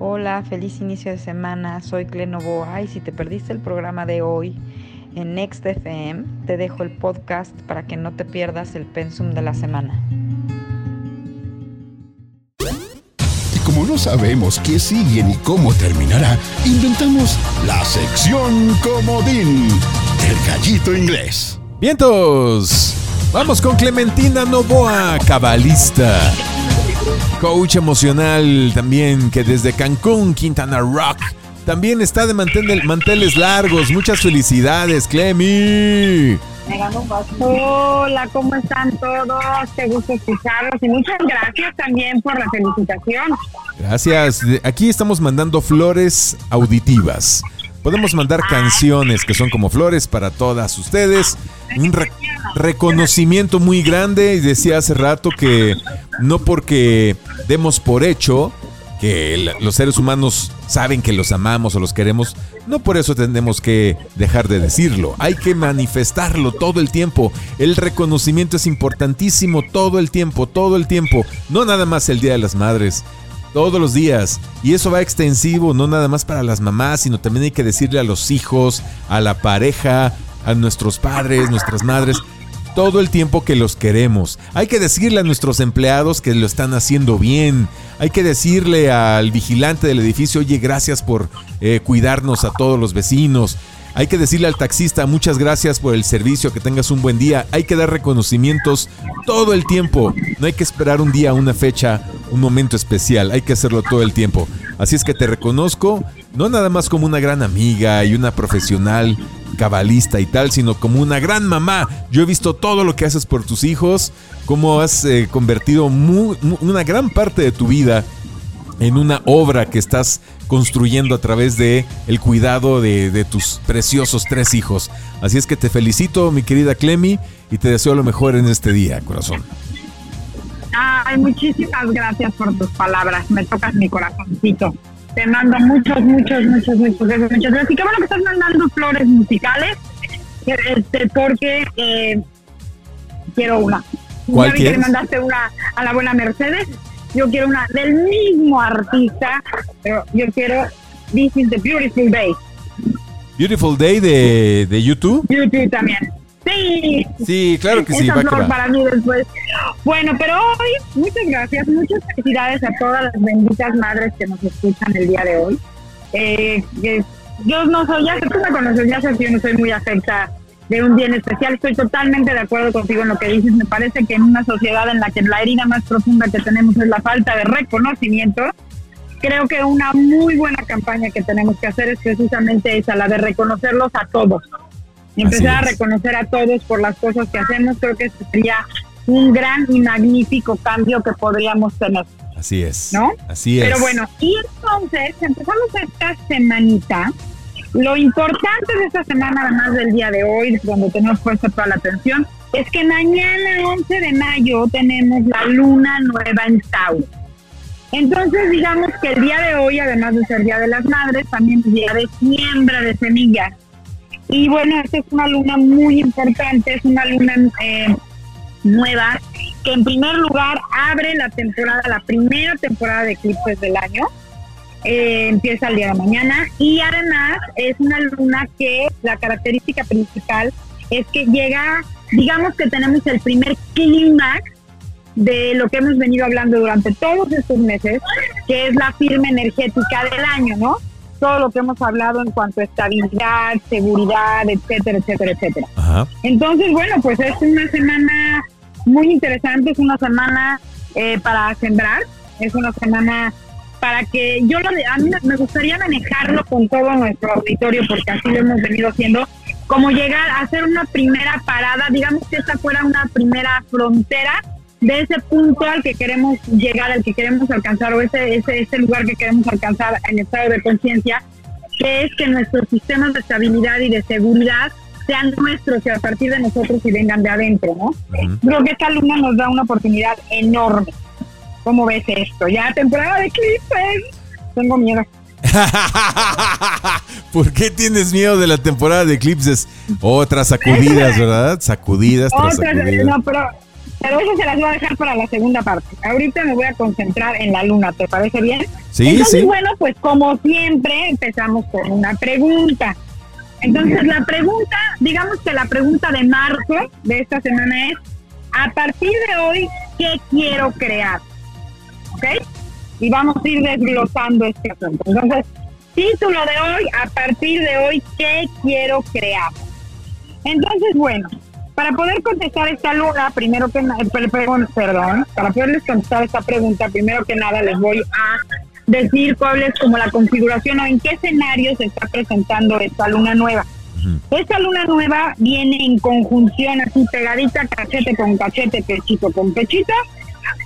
Hola, feliz inicio de semana. Soy Clenovoa y si te perdiste el programa de hoy en Next FM, te dejo el podcast para que no te pierdas el pensum de la semana. Y como no sabemos qué sigue ni cómo terminará, inventamos la sección comodín del gallito inglés. Vientos. Vamos con Clementina Novoa, cabalista. Coach emocional también, que desde Cancún, Quintana Rock, también está de mantel- manteles largos. Muchas felicidades, Clemi. Hola, ¿cómo están todos? Qué gusto escucharlos y muchas gracias también por la felicitación. Gracias. Aquí estamos mandando flores auditivas. Podemos mandar canciones que son como flores para todas ustedes. Un re- reconocimiento muy grande. Y decía hace rato que no porque demos por hecho que los seres humanos saben que los amamos o los queremos, no por eso tenemos que dejar de decirlo. Hay que manifestarlo todo el tiempo. El reconocimiento es importantísimo todo el tiempo, todo el tiempo. No nada más el Día de las Madres todos los días. Y eso va extensivo, no nada más para las mamás, sino también hay que decirle a los hijos, a la pareja, a nuestros padres, nuestras madres, todo el tiempo que los queremos. Hay que decirle a nuestros empleados que lo están haciendo bien. Hay que decirle al vigilante del edificio, oye, gracias por eh, cuidarnos a todos los vecinos. Hay que decirle al taxista, muchas gracias por el servicio, que tengas un buen día. Hay que dar reconocimientos todo el tiempo. No hay que esperar un día, una fecha, un momento especial. Hay que hacerlo todo el tiempo. Así es que te reconozco, no nada más como una gran amiga y una profesional cabalista y tal, sino como una gran mamá. Yo he visto todo lo que haces por tus hijos, cómo has eh, convertido una gran parte de tu vida en una obra que estás construyendo a través de el cuidado de, de tus preciosos tres hijos. Así es que te felicito, mi querida Clemi, y te deseo lo mejor en este día, corazón. Ay, muchísimas gracias por tus palabras. Me tocas mi corazoncito. Te mando muchos, muchos, muchos, muchos muchas gracias. Y qué bueno que estás mandando flores musicales, este, porque eh, quiero una. ¿Cuál Ya vi que le mandaste una a la buena Mercedes. Yo quiero una del mismo artista, pero yo quiero This is the Beautiful Day. Beautiful Day de, de YouTube. YouTube también. Sí. Sí, claro que sí, va que va. para mí después. Bueno, pero hoy, muchas gracias, muchas felicidades a todas las benditas madres que nos escuchan el día de hoy. Eh, yo no soy, ya tú me conoces, ya sé que yo no soy muy afecta de un día en especial. Estoy totalmente de acuerdo contigo en lo que dices. Me parece que en una sociedad en la que la herida más profunda que tenemos es la falta de reconocimiento, creo que una muy buena campaña que tenemos que hacer es precisamente esa, la de reconocerlos a todos. Empezar a reconocer a todos por las cosas que hacemos, creo que sería un gran y magnífico cambio que podríamos tener, Así es. ¿no? Así es. Pero bueno, y entonces empezamos esta semanita. Lo importante de esta semana, además del día de hoy, donde tenemos puesta toda la atención, es que mañana, 11 de mayo, tenemos la luna nueva en Tauro. Entonces, digamos que el día de hoy, además de ser Día de las Madres, también es Día de siembra de semillas. Y bueno, esta es una luna muy importante, es una luna eh, nueva que en primer lugar abre la temporada, la primera temporada de eclipses del año. Eh, empieza el día de mañana y además es una luna que la característica principal es que llega, digamos que tenemos el primer clímax de lo que hemos venido hablando durante todos estos meses, que es la firma energética del año, ¿no? Todo lo que hemos hablado en cuanto a estabilidad, seguridad, etcétera, etcétera, etcétera. Ajá. Entonces, bueno, pues es una semana muy interesante, es una semana eh, para sembrar, es una semana para que yo lo, a mí me gustaría manejarlo con todo nuestro auditorio porque así lo hemos venido haciendo, como llegar a hacer una primera parada, digamos que esta fuera una primera frontera de ese punto al que queremos llegar, al que queremos alcanzar o ese, ese, ese lugar que queremos alcanzar en estado de conciencia, que es que nuestros sistemas de estabilidad y de seguridad sean nuestros y a partir de nosotros y vengan de adentro, ¿no? Creo que esta luna nos da una oportunidad enorme. ¿Cómo ves esto? Ya temporada de eclipses. Tengo miedo. ¿Por qué tienes miedo de la temporada de eclipses? Otras sacudidas, ¿verdad? Sacudidas tras Otras, sacudidas. no, pero, pero eso se las voy a dejar para la segunda parte. Ahorita me voy a concentrar en la luna, ¿te parece bien? Sí, Entonces, sí. bueno, pues como siempre, empezamos con una pregunta. Entonces, la pregunta, digamos que la pregunta de marzo de esta semana es, a partir de hoy, ¿qué quiero crear? ¿Ok? Y vamos a ir desglosando este asunto. Entonces, título de hoy, a partir de hoy, ¿qué quiero crear? Entonces, bueno, para poder contestar esta luna, primero que nada, perdón, para poderles contestar esta pregunta, primero que nada les voy a decir cuál es como la configuración o en qué escenario se está presentando esta luna nueva. Esta luna nueva viene en conjunción así pegadita, cachete con cachete, pechito con pechito,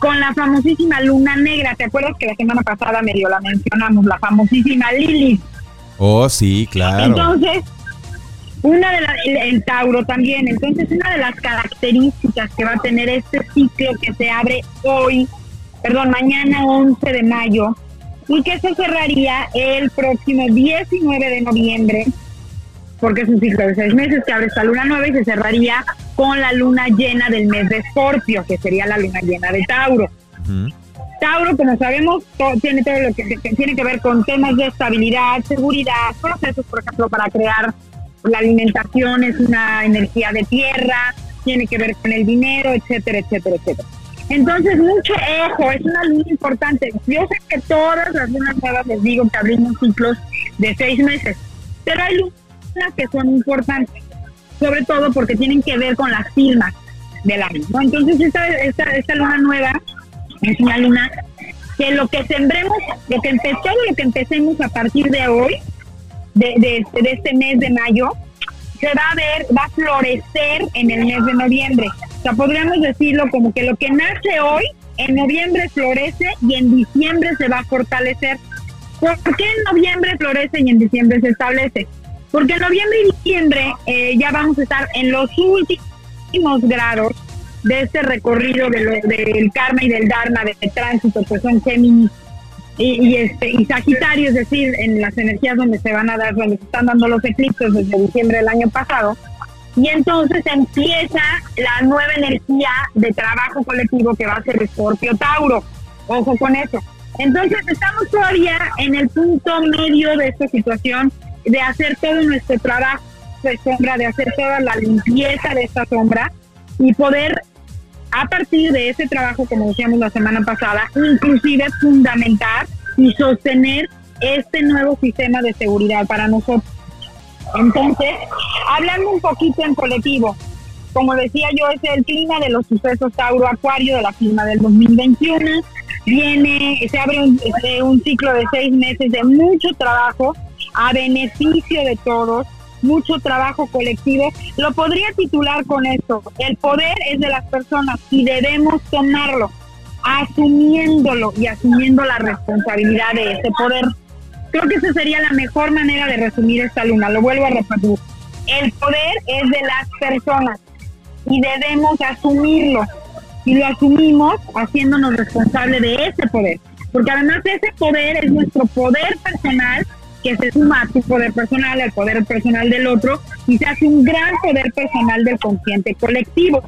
con la famosísima luna negra. ¿Te acuerdas que la semana pasada medio la mencionamos? La famosísima Lilith. Oh, sí, claro. Entonces, una de las, el, el Tauro también, entonces una de las características que va a tener este ciclo que se abre hoy, perdón, mañana 11 de mayo, y que se cerraría el próximo 19 de noviembre, porque es un ciclo de seis meses que abre esta luna nueva y se cerraría con la luna llena del mes de Escorpio, que sería la luna llena de Tauro. Ujú. Tauro, como sabemos, to- tiene todo lo que, que tiene que ver con temas de estabilidad, seguridad, procesos, por ejemplo, para crear la alimentación, es una energía de tierra, tiene que ver con el dinero, etcétera, etcétera, etcétera. Entonces, mucho ojo, es una luna importante. Yo sé que todas las lunas nuevas les digo que abrimos ciclos de seis meses, pero hay lunas que son importantes, sobre todo porque tienen que ver con las firmas del año. ¿no? Entonces, esta, esta, esta luna nueva es una luna que lo que sembremos, lo que empezó, todo lo que empecemos a partir de hoy, de, de, este- de este mes de mayo, se va a ver, va a florecer en el mes de noviembre. O sea, podríamos decirlo como que lo que nace hoy, en noviembre florece y en diciembre se va a fortalecer. ¿Por qué en noviembre florece y en diciembre se establece? Porque noviembre y diciembre eh, ya vamos a estar en los últimos grados de este recorrido de lo- del karma y del dharma, de tránsito, que son Géminis y, y este y Sagitario, es decir, en las energías donde se van a dar, donde se están dando los eclipses desde diciembre del año pasado. Y entonces empieza la nueva energía de trabajo colectivo que va a ser Escorpio Tauro. Ojo con eso. Entonces estamos todavía en el punto medio de esta situación de hacer todo nuestro trabajo de sombra, de hacer toda la limpieza de esta sombra y poder a partir de ese trabajo, como decíamos la semana pasada, inclusive fundamentar y sostener este nuevo sistema de seguridad para nosotros. Entonces, hablando un poquito en colectivo, como decía yo, es el clima de los sucesos Tauro Acuario de la firma del 2021. Viene, se abre este, un ciclo de seis meses de mucho trabajo a beneficio de todos, mucho trabajo colectivo. Lo podría titular con esto, el poder es de las personas y debemos tomarlo, asumiéndolo y asumiendo la responsabilidad de ese poder. Creo que esa sería la mejor manera de resumir esta luna, lo vuelvo a repetir. El poder es de las personas y debemos asumirlo. Y lo asumimos haciéndonos responsables de ese poder. Porque además ese poder es nuestro poder personal que se suma a tu poder personal, al poder personal del otro, y se hace un gran poder personal del consciente colectivo.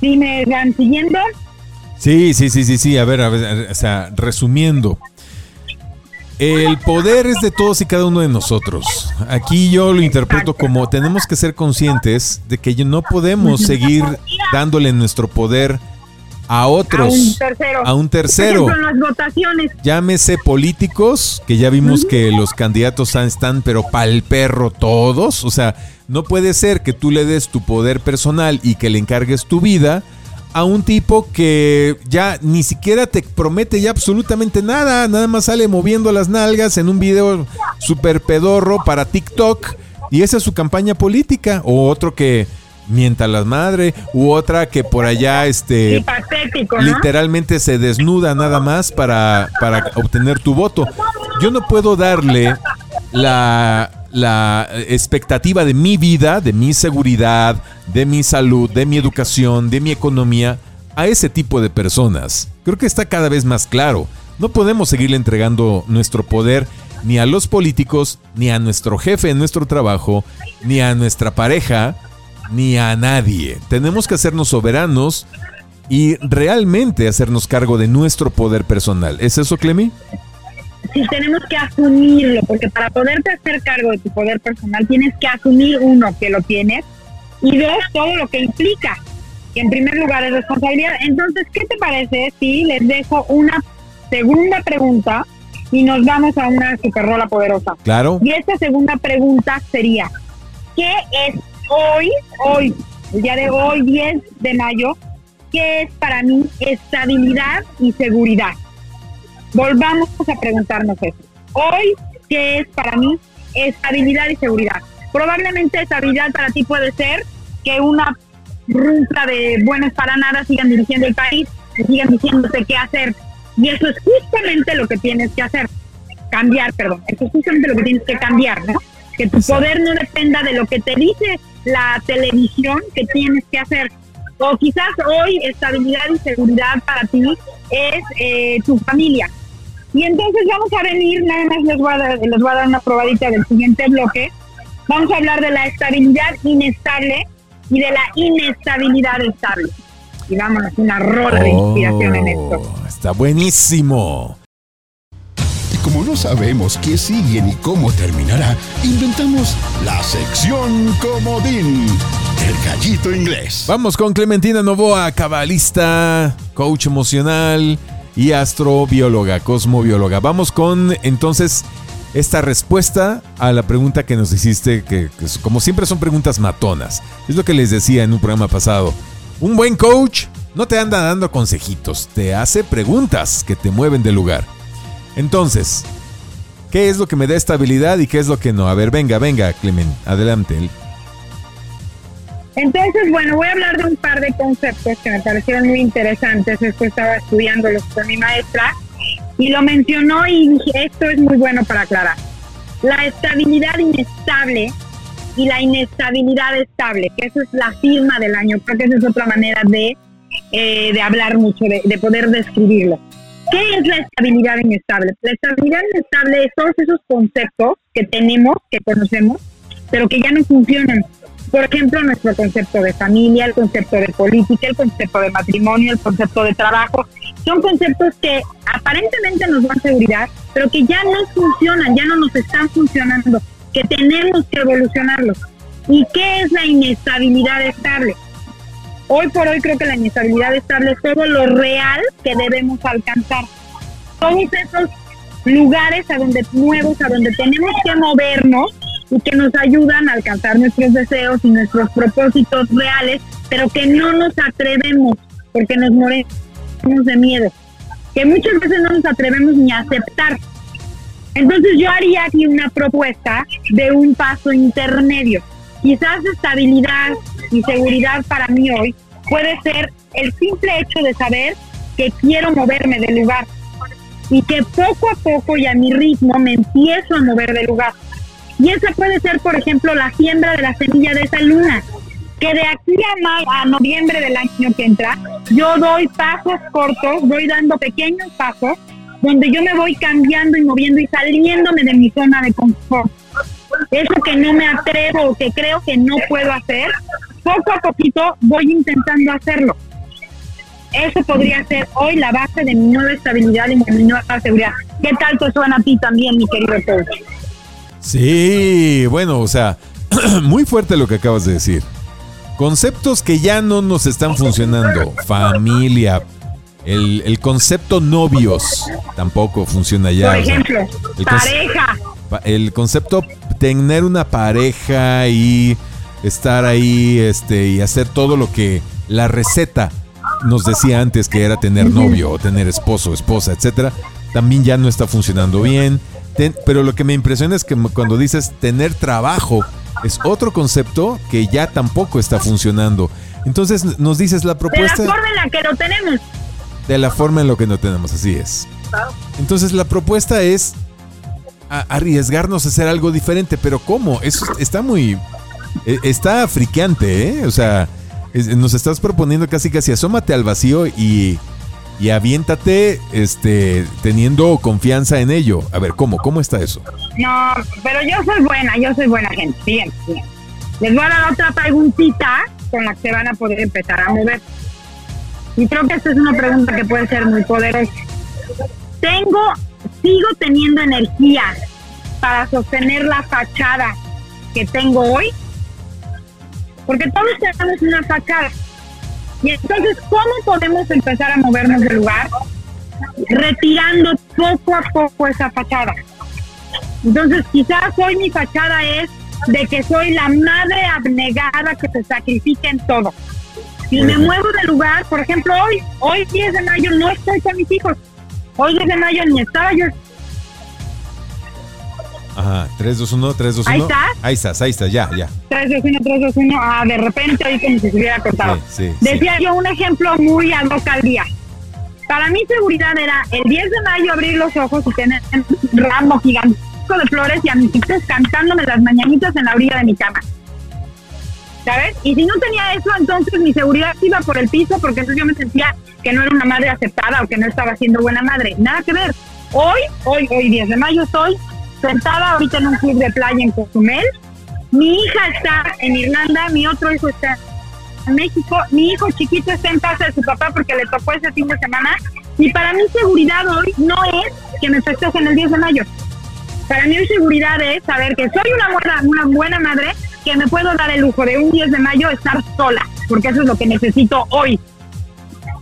¿Sí me van siguiendo? Sí, sí, sí, sí, sí. A ver, a ver, o sea, resumiendo. El poder es de todos y cada uno de nosotros. Aquí yo lo interpreto como tenemos que ser conscientes de que no podemos seguir dándole nuestro poder a otros, a un tercero. a un tercero. Por ejemplo, en las votaciones. Llámese políticos, que ya vimos que los candidatos están- están, pero pa'l perro todos. O sea, no puede ser que tú le des tu poder personal y que le encargues tu vida a un tipo que ya ni siquiera te promete ya absolutamente nada. Nada más sale moviendo las nalgas en un video super pedorro para TikTok. Y esa es su campaña política. O otro que mienta las madres. U otra que por allá este Y patético, ¿no? literalmente se desnuda nada más para, para obtener tu voto. Yo no puedo darle la, la expectativa de mi vida, de mi seguridad, de mi salud, de mi educación, de mi economía a ese tipo de personas. Creo que está cada vez más claro. No podemos seguirle entregando nuestro poder ni a los políticos, ni a nuestro jefe en nuestro trabajo, ni a nuestra pareja, ni a nadie. Tenemos que hacernos soberanos y realmente hacernos cargo de nuestro poder personal. ¿Es eso, Clemi? si tenemos que asumirlo, porque para poderte hacer cargo de tu poder personal tienes que asumir uno que lo tienes y dos todo lo que implica, que en primer lugar es responsabilidad. Entonces, ¿qué te parece si les dejo una segunda pregunta y nos vamos a una superrola poderosa? Claro. Y esta segunda pregunta sería, ¿qué es hoy, hoy, el día de hoy, 10 de mayo, qué es para mí estabilidad y seguridad? Volvamos a preguntarnos eso. Hoy, ¿qué es para mí estabilidad y seguridad? Probablemente estabilidad para ti puede ser que una ruta de buenos para nada sigan dirigiendo el país, sigan diciéndote qué hacer. Y eso es justamente lo que tienes que hacer. Cambiar, perdón. Eso es justamente lo que tienes que cambiar, ¿no? Que tu poder no dependa de lo que te dice la televisión que tienes que hacer. O quizás hoy estabilidad y seguridad para ti es eh, tu familia. Y entonces vamos a venir, nada más les voy, a dar, les voy a dar una probadita del siguiente bloque. Vamos a hablar de la estabilidad inestable y de la inestabilidad estable. Y vámonos, una rola de inspiración en esto. Oh, Está buenísimo. Como no sabemos qué sigue ni cómo terminará, inventamos la sección comodín del gallito inglés. Vamos con Clementina Novoa, cabalista, coach emocional y astrobióloga, cosmobióloga. Vamos con entonces esta respuesta a la pregunta que nos hiciste, que, que como siempre son preguntas matonas. Es lo que les decía en un programa pasado. Un buen coach no te anda dando consejitos, te hace preguntas que te mueven del lugar. Entonces, ¿qué es lo que me da estabilidad y qué es lo que no? A ver, venga, venga, Clement, adelante. Entonces, bueno, voy a hablar de un par de conceptos que me parecieron muy interesantes. Esto estaba estudiándolos con mi maestra y lo mencionó y dije, esto es muy bueno para aclarar. La estabilidad inestable y la inestabilidad estable, que eso es la firma del año. Creo que esa es otra manera de, eh, de hablar mucho, de, de poder describirlo. ¿Qué es la estabilidad inestable? La estabilidad inestable es todos esos conceptos que tenemos, que conocemos, pero que ya no funcionan. Por ejemplo, nuestro concepto de familia, el concepto de política, el concepto de matrimonio, el concepto de trabajo, son conceptos que aparentemente nos dan seguridad, pero que ya no funcionan, ya no nos están funcionando, que tenemos que evolucionarlos. ¿Y qué es la inestabilidad estable? Hoy por hoy creo que la inestabilidad estable es todo lo real que debemos alcanzar. Todos esos lugares a donde nuevos, a donde tenemos que movernos y que nos ayudan a alcanzar nuestros deseos y nuestros propósitos reales, pero que no nos atrevemos porque nos morimos de miedo, que muchas veces no nos atrevemos ni a aceptar. Entonces yo haría aquí una propuesta de un paso intermedio. Quizás estabilidad y seguridad para mí hoy puede ser el simple hecho de saber que quiero moverme del lugar y que poco a poco y a mi ritmo me empiezo a mover del lugar. Y esa puede ser, por ejemplo, la siembra de la semilla de esa luna, que de aquí a, a noviembre del año que entra, yo doy pasos cortos, voy dando pequeños pasos, donde yo me voy cambiando y moviendo y saliéndome de mi zona de confort. Eso que no me atrevo o que creo que no puedo hacer, poco a poquito voy intentando hacerlo. Eso podría ser hoy la base de mi nueva estabilidad y mi nueva seguridad. ¿Qué tal te suena a ti también, mi querido coach? Sí, bueno, o sea, muy fuerte lo que acabas de decir. Conceptos que ya no nos están funcionando. Familia. El, el concepto novios tampoco funciona ya. Por o sea, ejemplo, el conce- pareja. pa- el concepto tener una pareja y estar ahí este y hacer todo lo que la receta nos decía antes que era tener novio o tener esposo, esposa, etcétera, también ya no está funcionando bien. Ten- pero lo que me impresiona es que cuando dices tener trabajo es otro concepto que ya tampoco está funcionando. Entonces nos dices la De la propuesta forma en la que lo tenemos. de la forma en lo que no tenemos, así es. Entonces la propuesta es a- arriesgarnos a hacer algo diferente, pero ¿cómo? Eso está muy... e- Está friqueante, ¿eh? O sea, nos estás proponiendo casi casi asómate al vacío y, y aviéntate este, teniendo confianza en ello. A ver, ¿cómo? ¿Cómo está eso? No, pero yo soy buena, yo soy buena gente. Bien, bien. Les voy a dar otra preguntita con la que van a poder empezar a mover. Y creo que esta es una pregunta que puede ser muy poderosa. Tengo sigo teniendo energía para sostener la fachada que tengo hoy, porque todos tenemos una fachada. Y entonces, ¿cómo podemos empezar a movernos del lugar? Retirando poco a poco esa fachada. Entonces, quizás hoy mi fachada es de que soy la madre abnegada que se sacrifica en todo. Y me muevo del lugar, por ejemplo, hoy, hoy 10 de mayo no estoy con mis hijos. Hoy 10 de mayo ni estaba yo. Ajá, 3, 2, 1, 3, 2, 1. Ahí está. Ahí estás, ahí está, ya, ya. 3, 2, 1, 3, 2, 1. Ah, de repente hoy como si se hubiera cortado. Sí, sí, Decía yo un ejemplo muy ad hoc al día. Para mi seguridad era el 10 de mayo abrir los ojos y tener un ramo gigantesco de flores y a mis hijos cantándome las mañanitas en la orilla de mi cama. ¿Sabes? Y si no tenía eso, entonces mi seguridad iba por el piso porque entonces yo me sentía que no era una madre aceptada o que no estaba siendo buena madre. Nada que ver. Hoy, hoy, hoy 10 de mayo estoy sentada ahorita en un club de playa en Cozumel. Mi hija está en Irlanda, mi otro hijo está en México, mi hijo chiquito está en casa de su papá porque le tocó ese fin de semana. Y para mí seguridad hoy no es que me festejen el 10 de mayo. Para mí seguridad es saber que soy una buena, una buena madre, que me puedo dar el lujo de un 10 de mayo estar sola, porque eso es lo que necesito hoy.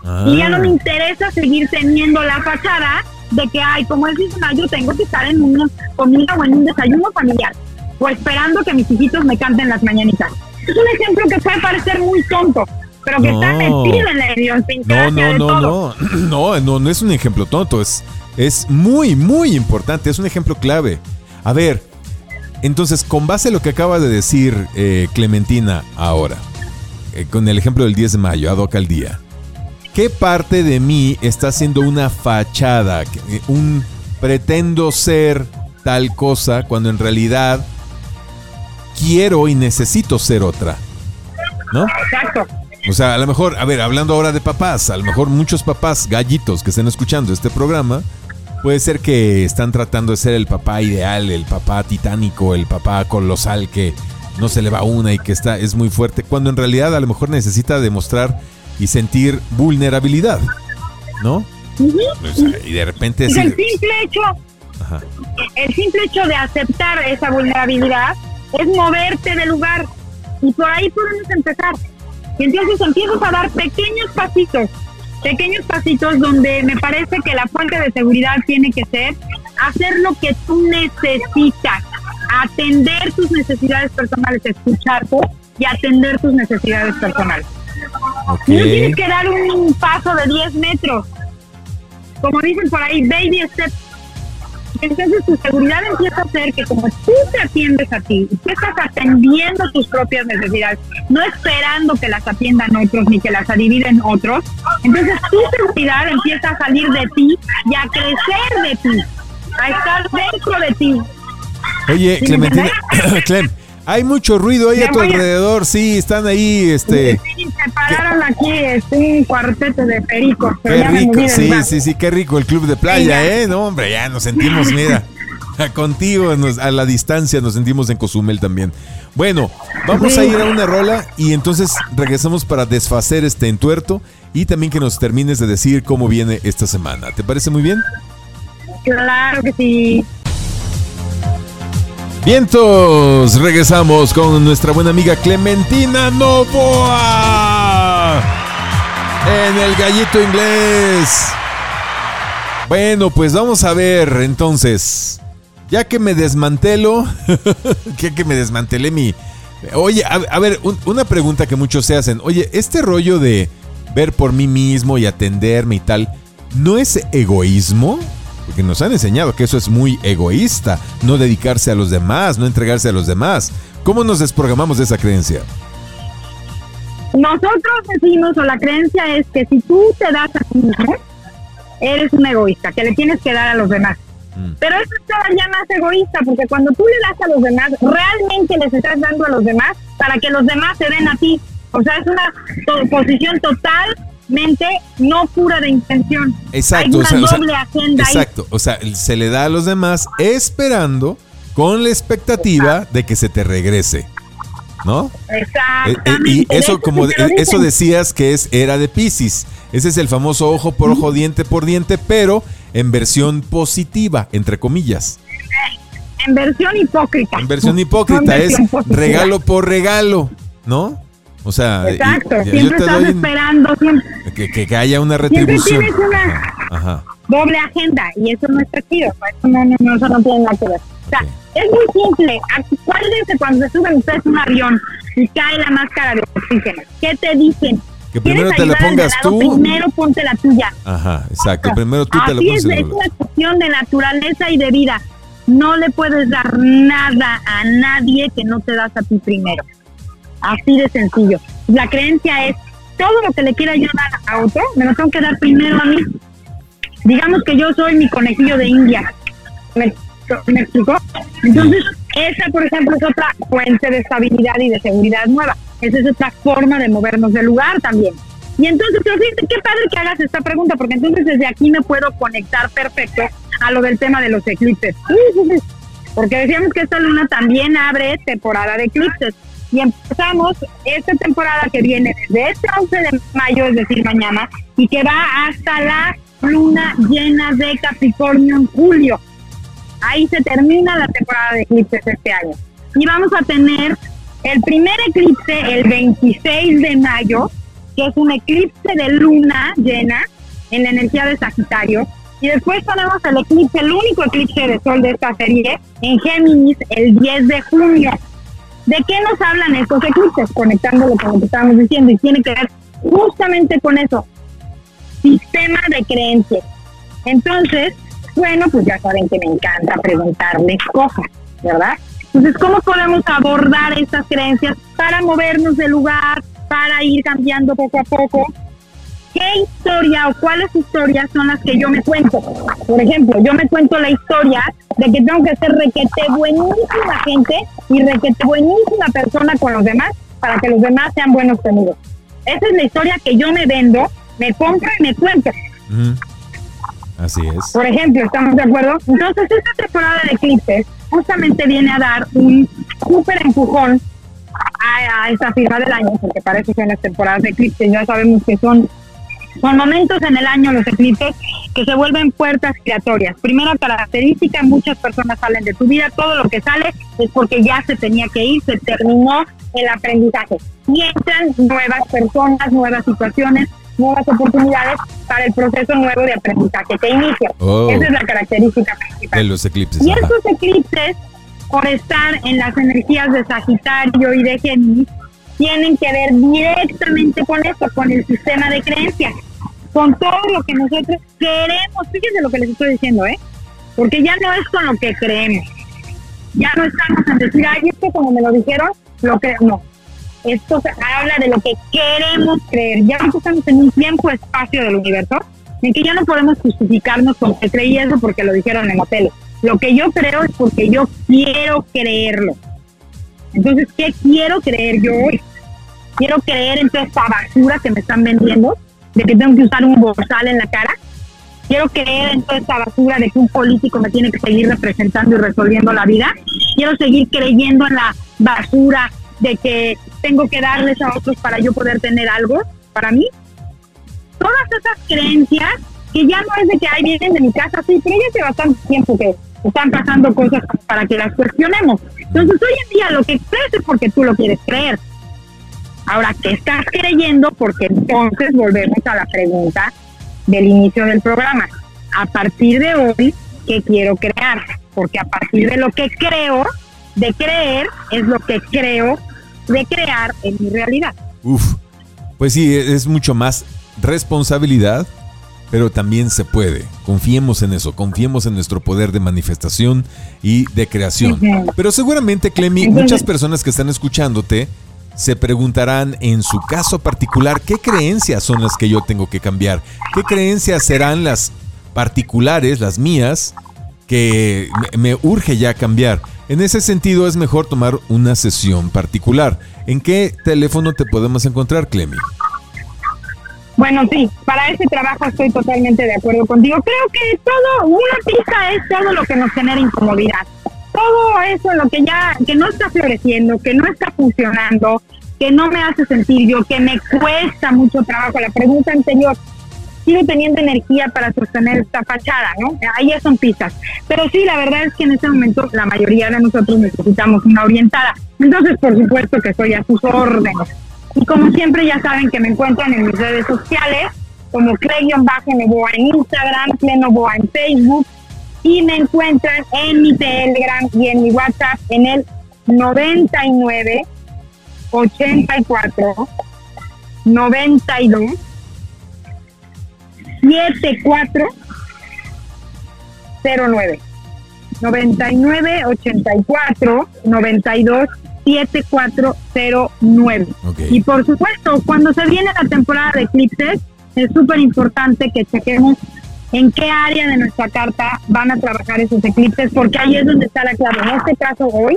Ah. Y ya no me interesa seguir teniendo la fachada de que, ay, como es 10 de mayo, tengo que estar en una comida o en un desayuno familiar, o esperando que mis hijitos me canten las mañanitas. Es un ejemplo que puede parecer muy tonto, pero que está No. metido en la No, idiosincrasia no, de no, todo. no, no, no, no es un ejemplo tonto, es, es muy, muy importante, es un ejemplo clave. A ver, entonces, con base a lo que acaba de decir eh, Clementina ahora, eh, con el ejemplo del 10 de mayo, ad hoc al día, ¿qué parte de mí está haciendo una fachada, eh, un pretendo ser tal cosa cuando en realidad quiero y necesito ser otra? ¿No? Exacto. O sea, a lo mejor, a ver, hablando ahora de papás, a lo mejor muchos papás gallitos que estén escuchando este programa, puede ser que están tratando de ser el papá ideal, el papá titánico, el papá colosal que no se le va una y que está es muy fuerte, cuando en realidad a lo mejor necesita demostrar y sentir vulnerabilidad, ¿no? O sea, y de repente Y el decir, simple hecho ajá, el simple hecho de aceptar esa vulnerabilidad es moverte del lugar. Y por ahí podemos empezar. Y entonces empiezas a dar pequeños pasitos, pequeños pasitos donde me parece que la fuente de seguridad tiene que ser hacer lo que tú necesitas, atender tus necesidades personales, escucharte y atender tus necesidades personales. No tienes que dar un paso de 10 metros. Como dicen por ahí, baby steps. Entonces tu seguridad empieza a ser que como tú te atiendes a ti, tú estás atendiendo tus propias necesidades, no esperando que las atiendan otros ni que las adividen otros, entonces tu seguridad empieza a salir de ti y a crecer de ti, a estar dentro de ti. Oye, ¿Sí me Clementina, Clem, hay mucho ruido ahí a tu a- alrededor, sí, están ahí, este... Sí, se pararon aquí este, un cuarteto de pericos. Qué rico, sí, sí, sí, qué rico el club de playa, Sí. ¿eh? No, hombre, ya nos sentimos, mira, contigo nos- a la distancia nos sentimos en Cozumel también. Bueno, vamos a ir a una rola y entonces regresamos para desfacer este entuerto y también que nos termines de decir cómo viene esta semana. ¿Te parece muy bien? Claro que sí. Vientos, regresamos con nuestra buena amiga Clementina Novoa en el gallito inglés. Bueno, pues vamos a ver entonces. Ya que me desmantelo, ya que me desmantelé mi... Oye, a, ver, un- una pregunta que muchos se hacen. Oye, este rollo de ver por mí mismo y atenderme y tal, ¿no es egoísmo? Porque nos han enseñado que eso es muy egoísta, no dedicarse a los demás, no entregarse a los demás. ¿Cómo nos desprogramamos de esa creencia? Nosotros decimos, o la creencia es que si tú te das a ti mismo, eres un egoísta, que le tienes que dar a los demás. Mm. Pero eso es todavía más egoísta, porque cuando tú le das a los demás, realmente les estás dando a los demás para que los demás te den a ti. O sea, es una posición totalmente no pura de intención. Exacto, Hay o una o sea, doble agenda ahí. exacto, o sea, se le da a los demás esperando con la expectativa de que se te regrese. ¿no? Eh, Exactamente. y eso como de- eso decías que es era de Pisces. Ese es el famoso ojo por ojo, diente por diente, pero en versión positiva, entre comillas. En versión hipócrita. En versión No hipócrita es versión regalo por regalo, ¿no? O sea, Exacto, y- siempre estás doy esperando, siempre, que, que- que haya una siempre retribución. tienes una Ajá. doble agenda y eso no está chido, ¿no? eso no, no, no, eso no tiene nada que ver. O sea, es muy simple. Acuérdense cuando se suben ustedes un avión y cae la máscara de oxígeno. ¿Qué te dicen? Que primero ¿Quieres te la pongas tú. Primero ponte la tuya. Ajá, exacto. Primero tú te la Así pones es, es una cuestión de naturaleza y de vida. No le puedes dar nada a nadie que no te das a ti primero. Así de sencillo. La creencia es, todo lo que le quiera yo dar a otro, me lo tengo que dar primero a mí. Digamos que yo soy mi conejillo de India. ¿Me, me explicó? Entonces, esa, por ejemplo, es otra fuente de estabilidad y de seguridad nueva. Esa es otra forma de movernos del lugar también. Y entonces, pero fíjate, qué padre que hagas esta pregunta, porque entonces desde aquí me puedo conectar perfecto a lo del tema de los eclipses. Porque decíamos que esta luna también abre temporada de eclipses. Y empezamos esta temporada que viene desde este 11 de mayo, es decir, mañana, y que va hasta la luna llena de Capricornio en julio. Ahí se termina la temporada de eclipses este año. Y vamos a tener el primer eclipse el 26 de mayo, que es un eclipse de luna llena en la energía de Sagitario. Y después tenemos el eclipse, el único eclipse de sol de esta serie, en Géminis, el 10 de junio. ¿De qué nos hablan estos eclipses? Conectándolo con lo que estábamos diciendo, y tiene que ver justamente con eso, sistema de creencias. Entonces, bueno, pues ya saben que me encanta preguntarles cosas, ¿verdad? Entonces, ¿cómo podemos abordar estas creencias para movernos del lugar, para ir cambiando poco a poco? ¿Qué historia o cuáles historias son las que yo me cuento? Por ejemplo, yo me cuento la historia de que tengo que ser requete buenísima gente y requete buenísima persona con los demás para que los demás sean buenos conmigo. Esa es la historia que yo me vendo, me compro y me cuento. Así es. Por ejemplo, ¿estamos de acuerdo? Entonces, esta temporada de eclipses justamente viene a dar un súper empujón a, a esta firma del año, porque para eso son las temporadas de eclipses. Ya sabemos que son, son momentos en el año los eclipses que se vuelven puertas giratorias. Primera característica, muchas personas salen de tu vida, todo lo que sale es porque ya se tenía que ir, se terminó el aprendizaje. Y entran nuevas personas, nuevas situaciones, nuevas oportunidades para el proceso nuevo de aprendizaje que inicia. Oh. Esa es la característica principal. De los eclipses. Y ajá. estos eclipses, por estar en las energías de Sagitario y de Géminis, tienen que ver directamente con esto, con el sistema de creencias, con todo lo que nosotros queremos. Fíjense lo que les estoy diciendo, ¿eh? Porque ya no es con lo que creemos. Ya no estamos en decir, ay, esto como me lo dijeron, lo creo. No. Esto habla de lo que queremos creer. Ya estamos en un tiempo-espacio del universo en que ya no podemos justificarnos con que creí eso porque lo dijeron en la tele. Lo que yo creo es porque yo quiero creerlo. Entonces, ¿qué quiero creer yo hoy? Quiero creer en toda esta basura que me están vendiendo, de que tengo que usar un borsal en la cara. Quiero creer en toda esta basura de que un político me tiene que seguir representando y resolviendo la vida. Quiero seguir creyendo en la basura de que tengo que darles a otros para yo poder tener algo para mí. Todas esas creencias que ya no es de que ahí vienen de mi casa, sí, pero ya hace bastante tiempo que están pasando cosas para que las cuestionemos. Entonces, hoy en día lo que crees es porque tú lo quieres creer. Ahora, ¿qué estás creyendo? Porque entonces volvemos a la pregunta del inicio del programa. A partir de hoy, ¿qué quiero crear? Porque a partir de lo que creo, de creer, es lo que creo de crear en mi realidad. Uf. Pues sí, es mucho más responsabilidad, pero también se puede. Confiemos en eso, confiemos en nuestro poder de manifestación y de creación. Pero seguramente, Clemi, muchas personas que están escuchándote se preguntarán en su caso particular qué creencias son las que yo tengo que cambiar, qué creencias serán las particulares, las mías, que me, me urge ya cambiar. En ese sentido es mejor tomar una sesión particular. ¿En qué teléfono te podemos encontrar, Clemi? Bueno, sí, para ese trabajo estoy totalmente de acuerdo contigo. Creo que todo, una pista es todo lo que nos genera incomodidad. todo eso lo que ya, que no está floreciendo, que no está funcionando, que no me hace sentir yo, que me cuesta mucho trabajo. La pregunta anterior, sigo teniendo energía para sostener esta fachada, ¿no? Ahí ya son pistas. Pero sí, la verdad es que en este momento la mayoría de nosotros necesitamos una orientada. Entonces, por supuesto que estoy a sus órdenes. Y como siempre, ya saben que me encuentran en mis redes sociales, como Clay-Novoa en Instagram, Novoa en Facebook, y me encuentran en mi Telegram y en mi WhatsApp en el 99 84 92 7409 99 84 92 7409 y por supuesto cuando se viene la temporada de eclipses es súper importante que chequemos en qué área de nuestra carta van a trabajar esos eclipses porque ahí es donde está la clave en este caso hoy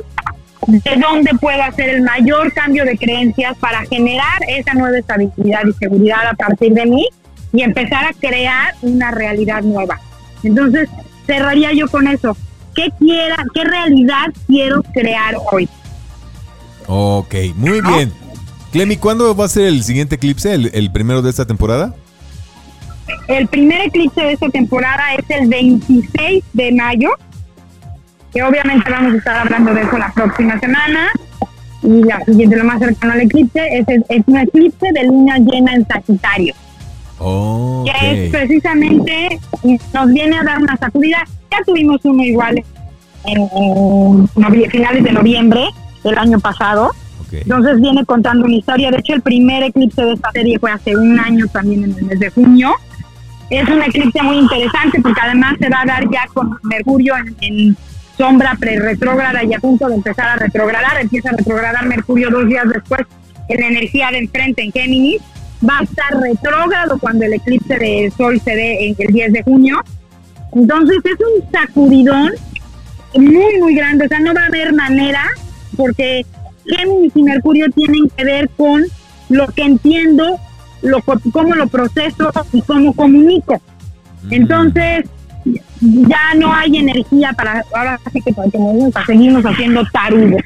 de dónde puedo hacer el mayor cambio de creencias para generar esa nueva estabilidad y seguridad a partir de mí y empezar a crear una realidad nueva. Entonces, cerraría yo con eso. ¿Qué quiera, qué realidad quiero crear hoy? Ok, muy bien. Clemi, ¿cuándo va a ser el siguiente eclipse, el, el primero de esta temporada? El primer eclipse de esta temporada es el 26 de mayo que obviamente vamos a estar hablando de eso la próxima semana. Y la siguiente, lo más cercano al eclipse, es, es un eclipse de luna llena en Sagitario. Que es precisamente, nos viene a dar una sacudida. Ya tuvimos uno igual en, finales de noviembre del año pasado. Entonces viene contando una historia. De hecho, el primer eclipse de esta serie fue hace un año también en el mes de junio. Es un eclipse muy interesante porque además se va a dar ya con Mercurio en sombra pre-retrógrada y a punto de empezar a retrogradar. Empieza a retrogradar Mercurio dos días después en la energía de enfrente en Géminis. Va a estar retrógrado cuando el eclipse de Sol se dé en el 10 de junio. Entonces es un sacudidón muy, muy grande. O sea, no va a haber manera porque Géminis y Mercurio tienen que ver con lo que entiendo, lo, cómo lo proceso y cómo comunico. Entonces, ya no hay energía para, ahora sí que para, seguirnos haciendo tarugo.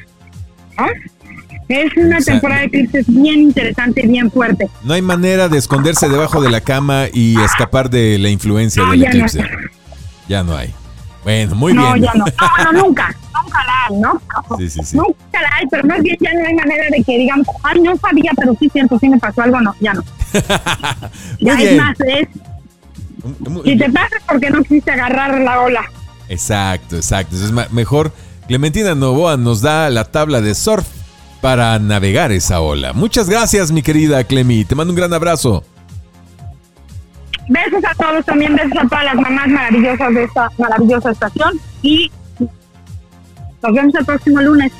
Es una temporada de crisis bien interesante, bien fuerte. No hay manera de esconderse debajo de la cama y escapar de la influencia del eclipse. Ya no hay. Bueno, muy bien. No, ya no. No, nunca. Nunca hay, ¿no? Sí, sí, sí. Nunca la hay, pero más bien ya no hay manera de que digamos, ay, no sabía, pero sí siento, sí me pasó algo, no, ya no. ya es más, es si te pasa porque no quisiste agarrar la ola. Exacto, exacto. Es mejor Clementina Novoa nos da la tabla de surf para navegar esa ola. Muchas gracias, mi querida Clemi. Te mando un gran abrazo. Besos a todos también, besos a todas las mamás maravillosas de esta maravillosa estación y nos vemos el próximo lunes.